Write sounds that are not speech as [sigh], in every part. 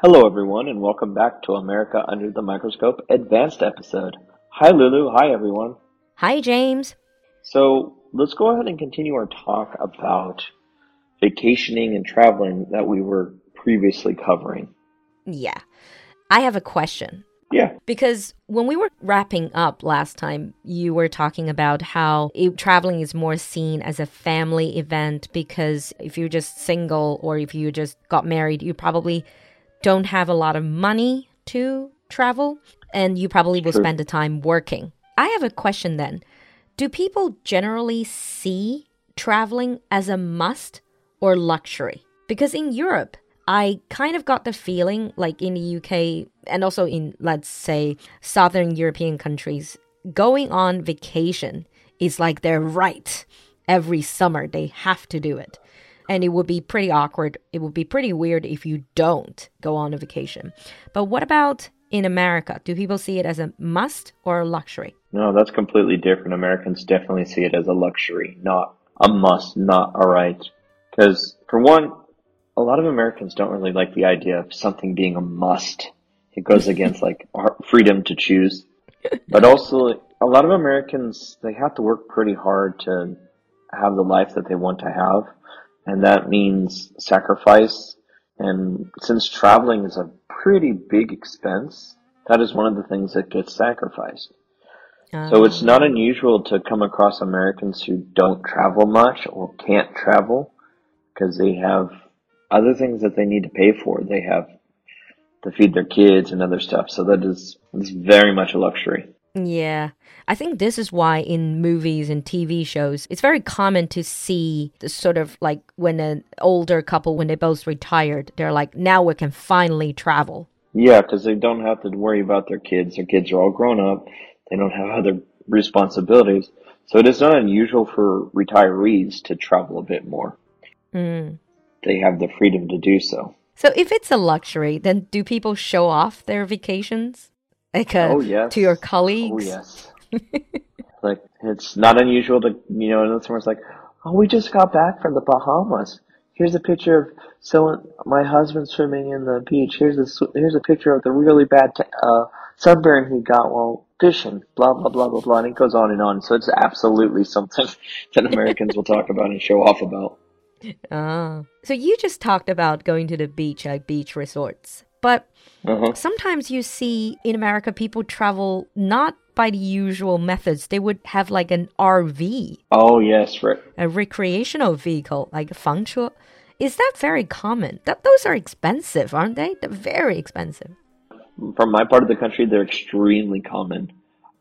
Hello, everyone, and welcome back to America Under the Microscope Advanced episode. Hi, Lulu. Hi, everyone. Hi James. So, let's go ahead and continue our talk about vacationing and traveling that we were previously covering. Yeah. I have a question. Yeah. Because when we were wrapping up last time, you were talking about how it, traveling is more seen as a family event because if you're just single or if you just got married, you probably don't have a lot of money to travel and you probably will True. spend the time working. I have a question then. Do people generally see traveling as a must or luxury? Because in Europe, I kind of got the feeling like in the UK and also in, let's say, Southern European countries, going on vacation is like their right. Every summer, they have to do it. And it would be pretty awkward. It would be pretty weird if you don't go on a vacation. But what about in America? Do people see it as a must or a luxury? No, that's completely different. Americans definitely see it as a luxury, not a must, not a right. Because, for one, a lot of Americans don't really like the idea of something being a must. It goes [laughs] against, like, our freedom to choose. But also, a lot of Americans, they have to work pretty hard to have the life that they want to have. And that means sacrifice. And since traveling is a pretty big expense, that is one of the things that gets sacrificed. So ah. it's not unusual to come across Americans who don't travel much or can't travel because they have other things that they need to pay for. They have to feed their kids and other stuff. So that is, is very much a luxury. Yeah. I think this is why in movies and TV shows, it's very common to see the sort of like when an older couple, when they both retired, they're like, now we can finally travel. Yeah, because they don't have to worry about their kids. Their kids are all grown up. They don't have other responsibilities. So it is not unusual for retirees to travel a bit more. Mm. They have the freedom to do so. So if it's a luxury, then do people show off their vacations? Like uh, Oh, yes. to your colleagues? Oh yes. [laughs] like it's not unusual to you know, and someone's like, "Oh, we just got back from the Bahamas. Here's a picture of so my husband swimming in the beach. Here's a here's a picture of the really bad t- uh, sunburn he got while fishing. Blah blah blah blah blah." And it goes on and on. So it's absolutely [laughs] something that Americans will talk about and show off about. [laughs] Ah. So you just talked about going to the beach, like beach resorts. But Uh-huh. sometimes you see in America people travel not by the usual methods. They would have like an RV, Oh yes, right. a recreational vehicle, like a 房车. Is that very common? That those are expensive, aren't they? They're very expensive. from my part of the country, they're extremely common.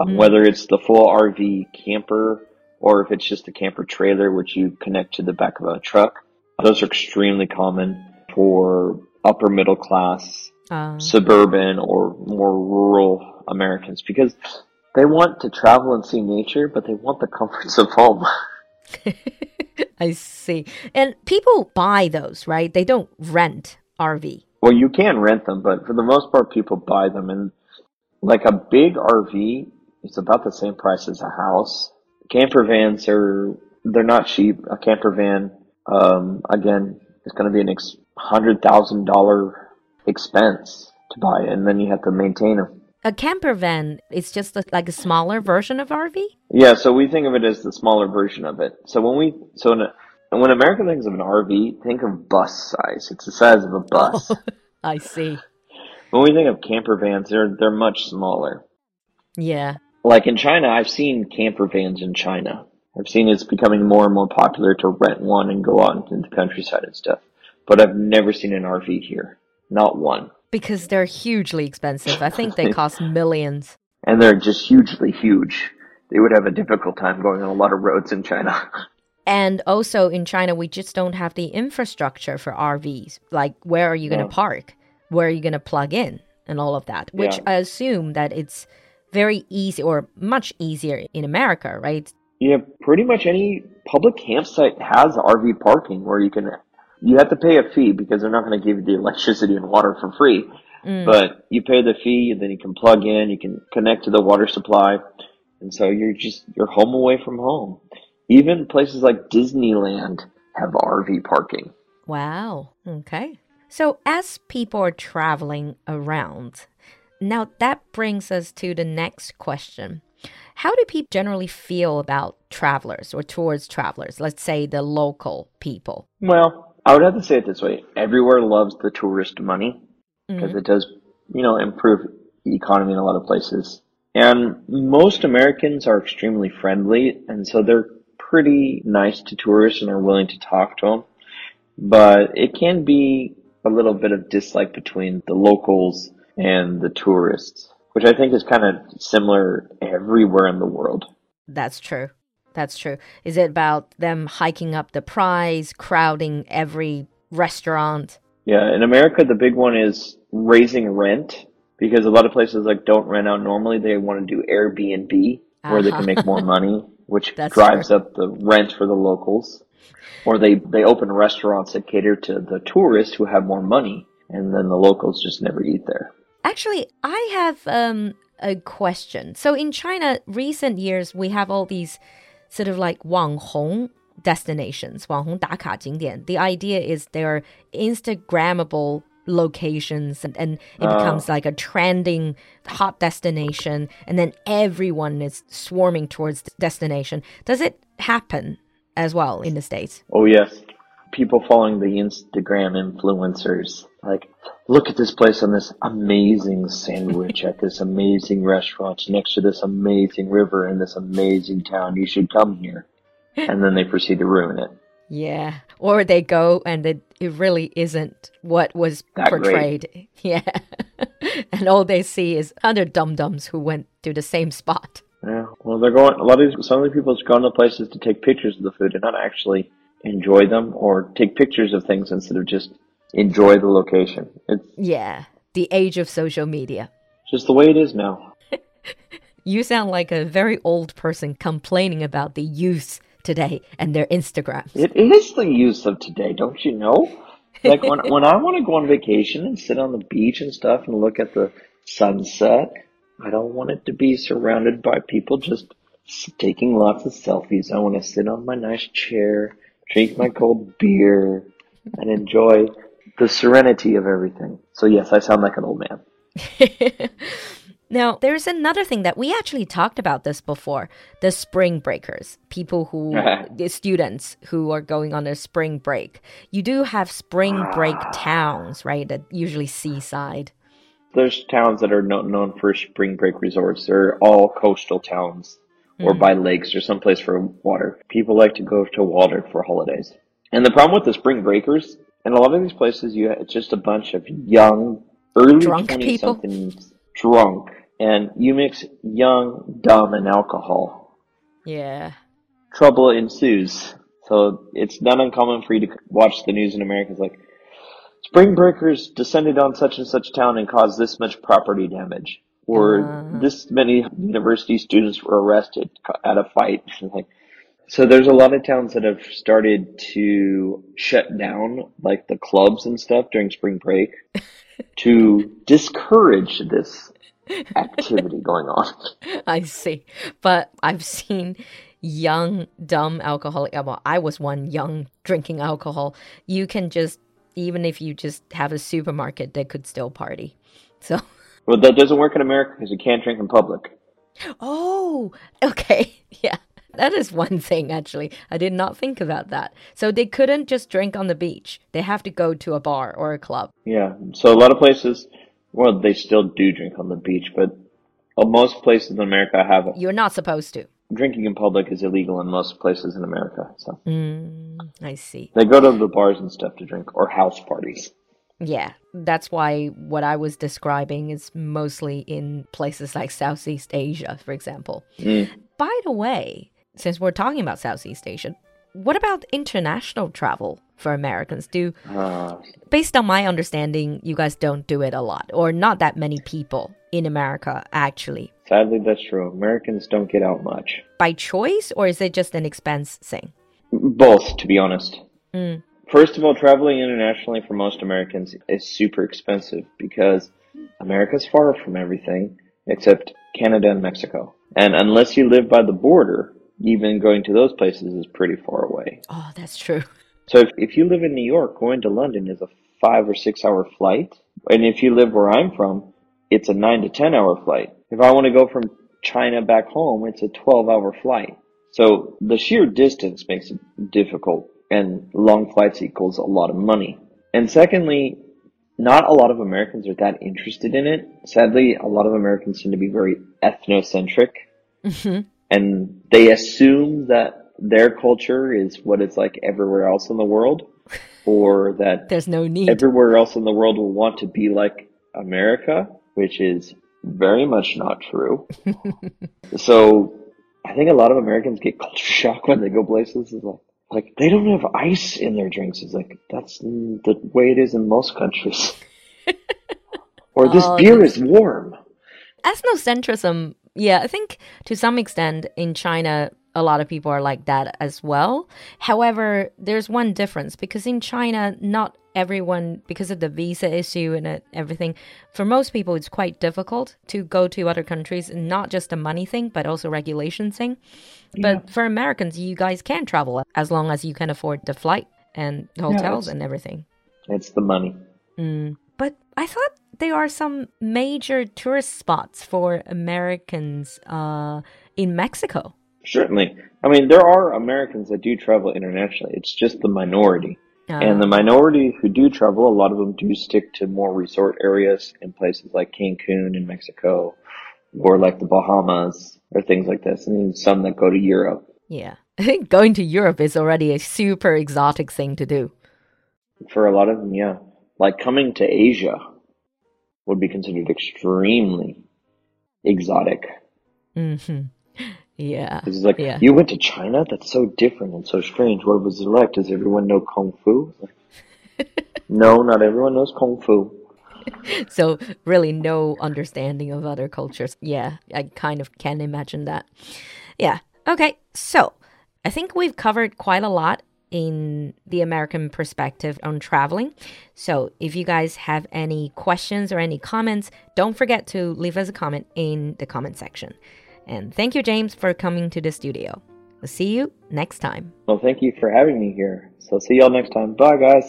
Um, Whether it's the full RV camper or if it's just a camper trailer which you connect to the back of a truck, those are extremely common for upper middle class, Uh, suburban, or more rural Americans because they want to travel and see nature, but they want the comforts of home. [laughs] [laughs] I see. And people buy those, right? They don't rent RV. Well, you can rent them, but for the most part, people buy them. And like a big RV, it's about the same price as a house. Camper vans are, they're not cheap. A camper van, um, again, is going to be an ex- hundred thousand dollar expense to buy, and then you have to maintain them. A camper van is just a, like a smaller version of RV. Yeah, so we think of it as the smaller version of it. So when we, so in a, and when America thinks of an RV, think of bus size. It's the size of a bus. [laughs] I see. when we think of camper vans, they're they're much smaller. Yeah. like in China, I've seen camper vans in China. I've seen it's becoming more and more popular to rent one and go out into the countryside and stuff. But I've never seen an RV here. Not one. Because they're hugely expensive. I think they [laughs] cost millions. And they're just hugely huge. They would have a difficult time going on a lot of roads in China. [laughs] And also in China, we just don't have the infrastructure for RVs. Like, where are you going to park? Where are you going to plug in? and all of that, which Yeah. I assume that it's very easy or much easier in America, right? Yeah, pretty much any public campsite has RV parking where you can, you have to pay a fee because they're not going to give you the [laughs] electricity and water for free. Mm. But you pay the fee and then you can plug in, you can connect to the water supply. And so you're just, you're home away from home. Even places like Disneyland have RV parking. Wow. Okay. So, as people are traveling around, now that brings us to the next question. How do people generally feel about travelers or towards travelers? Let's say the local people. Well, I would have to say it this way. Everywhere loves the tourist money because mm-hmm. it does, you know, improve the economy in a lot of places. And most Americans are extremely friendly, and so they're pretty nice to tourists and are willing to talk to them. But it can be a little bit of dislike between the locals and the tourists, which I think is kind of similar everywhere in the world. That's true. That's true. Is it about them hiking up the price, crowding every restaurant? Yeah, in America, the big one is raising rent because a lot of places like don't rent out normally. They want to do Airbnb where they Uh-huh. can make more [laughs] money, which drives true. up the rent for the locals. Or they, they open restaurants that cater to the tourists who have more money and then the locals just never eat there. Actually, I have um, a question. So in China, recent years, we have all these sort of like Wang Hong destinations, Wang Hong The idea is they're Instagrammable locations and, and it uh, becomes like a trending hot destination and then everyone is swarming towards the destination. Does it happen as well in the States? Oh, yes. People following the Instagram influencers. Like, look at this place on this amazing sandwich at this amazing restaurant next to this amazing river in this amazing town. You should come here. And then they proceed to ruin it. Yeah. Or they go and it, it really isn't what was That great. portrayed. [laughs] Yeah. and all they see is other dum dums who went to the same spot. Yeah. Well, they're going, a lot of these, some of the people just go to places to take pictures of the food and not actually enjoy them or take pictures of things instead of just enjoy the location. It's Yeah. The age of social media. just the way it is now. [laughs] You sound like a very old person complaining about the youth today and their Instagrams. It is the youth of today, don't you know? Like when when I want to go on vacation and sit on the beach and stuff and look at the sunset, I don't want it to be surrounded by people just taking lots of selfies. I want to sit on my nice chair, drink my cold beer, and enjoy the serenity of everything. So yes, I sound like an old man. [laughs] Now, there's another thing that we actually talked about this before the spring breakers, people who, [laughs] the students who are going on their spring break. You do have spring break [sighs] towns, right? That usually seaside. There's towns that are no, known for spring break resorts. They're all coastal towns or mm-hmm. by lakes or someplace for water. People like to go to water for holidays. And the problem with the spring breakers, in a lot of these places, you it's just a bunch of young, early Drunk 20 people? somethings drunk. And you mix young, dumb, and alcohol. Yeah. Trouble ensues. So it's not uncommon for you to watch the news in America. It's like, spring breakers descended on such and such town and caused this much property damage. Or this many university students were arrested at a fight. like, so there's a lot of towns that have started to shut down, like the clubs and stuff during spring break, [laughs] to discourage this activity going on. [laughs] I see. But I've seen young, dumb alcoholic. uh, Well, I was one young drinking alcohol. You can just, even if you just have a supermarket, they could still party. So, [laughs] Well, that doesn't work in America because you can't drink in public. oh, okay. [laughs] Yeah. That is one thing, actually. I did not think about that. So they couldn't just drink on the beach. They have to go to a bar or a club. Yeah. So a lot of places, well, they still do drink on the beach, but uh, most places in America have You're not supposed to. drinking in public is illegal in most places in America. So Mm, I see. they go to the bars and stuff to drink or house parties. Yeah, that's why what I was describing is mostly in places like Southeast Asia, for example. Mm. By the way, since we're talking about Southeast Asia, what about international travel for Americans? Do Uh, based on my understanding, you guys don't do it a lot, or not that many people in America actually. sadly, that's true. Americans don't get out much. By choice, or is it just an expense thing? Both, to be honest. Mm. First of all, traveling internationally for most Americans is super expensive because America's far from everything except Canada and Mexico. And unless you live by the border, even going to those places is pretty far away. Oh, that's true. So if, if you live in New York, going to London is a five or six hour flight. And if you live where I'm from, it's a nine to 10 hour flight. If I want to go from China back home, it's a 12 hour flight. So the sheer distance makes it difficult and long flights equals a lot of money. And secondly, not a lot of Americans are that interested in it. Sadly, a lot of Americans seem to be very ethnocentric Mhm. and they assume that their culture is what it's like everywhere else in the world or that [laughs] There's no need. everywhere else in the world will want to be like America, which is very much not true. [laughs] so I think a lot of Americans get culture [laughs] shock when they go places. It's like, like they don't have ice in their drinks. It's like that's the way it is in most countries. [laughs] or this Oh, beer is warm. ethnocentrism yeah i think to some extent in china a lot of people are like that as well however there's one difference because in china not everyone because of the visa issue and uh, everything for most people it's quite difficult to go to other countries not just a money thing but also regulation thing but for americans you guys can travel as long as you can afford the flight and the hotels it's- and everything It's the money. Mm. But I thought there are some major tourist spots for Americans uh, in Mexico. Certainly. I mean, there are Americans that do travel internationally. It's just the minority. And the minority who do travel, a lot of them do stick to more resort areas in places like Cancun in Mexico or like the Bahamas or things like this. And then some that go to Europe. yeah. I think going to Europe is already a super exotic thing to do. For a lot of them, yeah. Like coming to Asia would be considered extremely exotic. hmm Yeah. It's like, Yeah. you went to China? That's so different and so strange. What was it like? Does everyone know Kung Fu? [laughs] no, not everyone knows Kung Fu. [laughs] So really no understanding of other cultures. Yeah, I kind of can imagine that. Yeah. Okay. So I think we've covered quite a lot in the American perspective on traveling. So if you guys have any questions or any comments, don't forget to leave us a comment in the comment section. And thank you, James, for coming to the studio. We'll see you next time. Well, thank you for having me here. So see y'all next time. Bye, guys.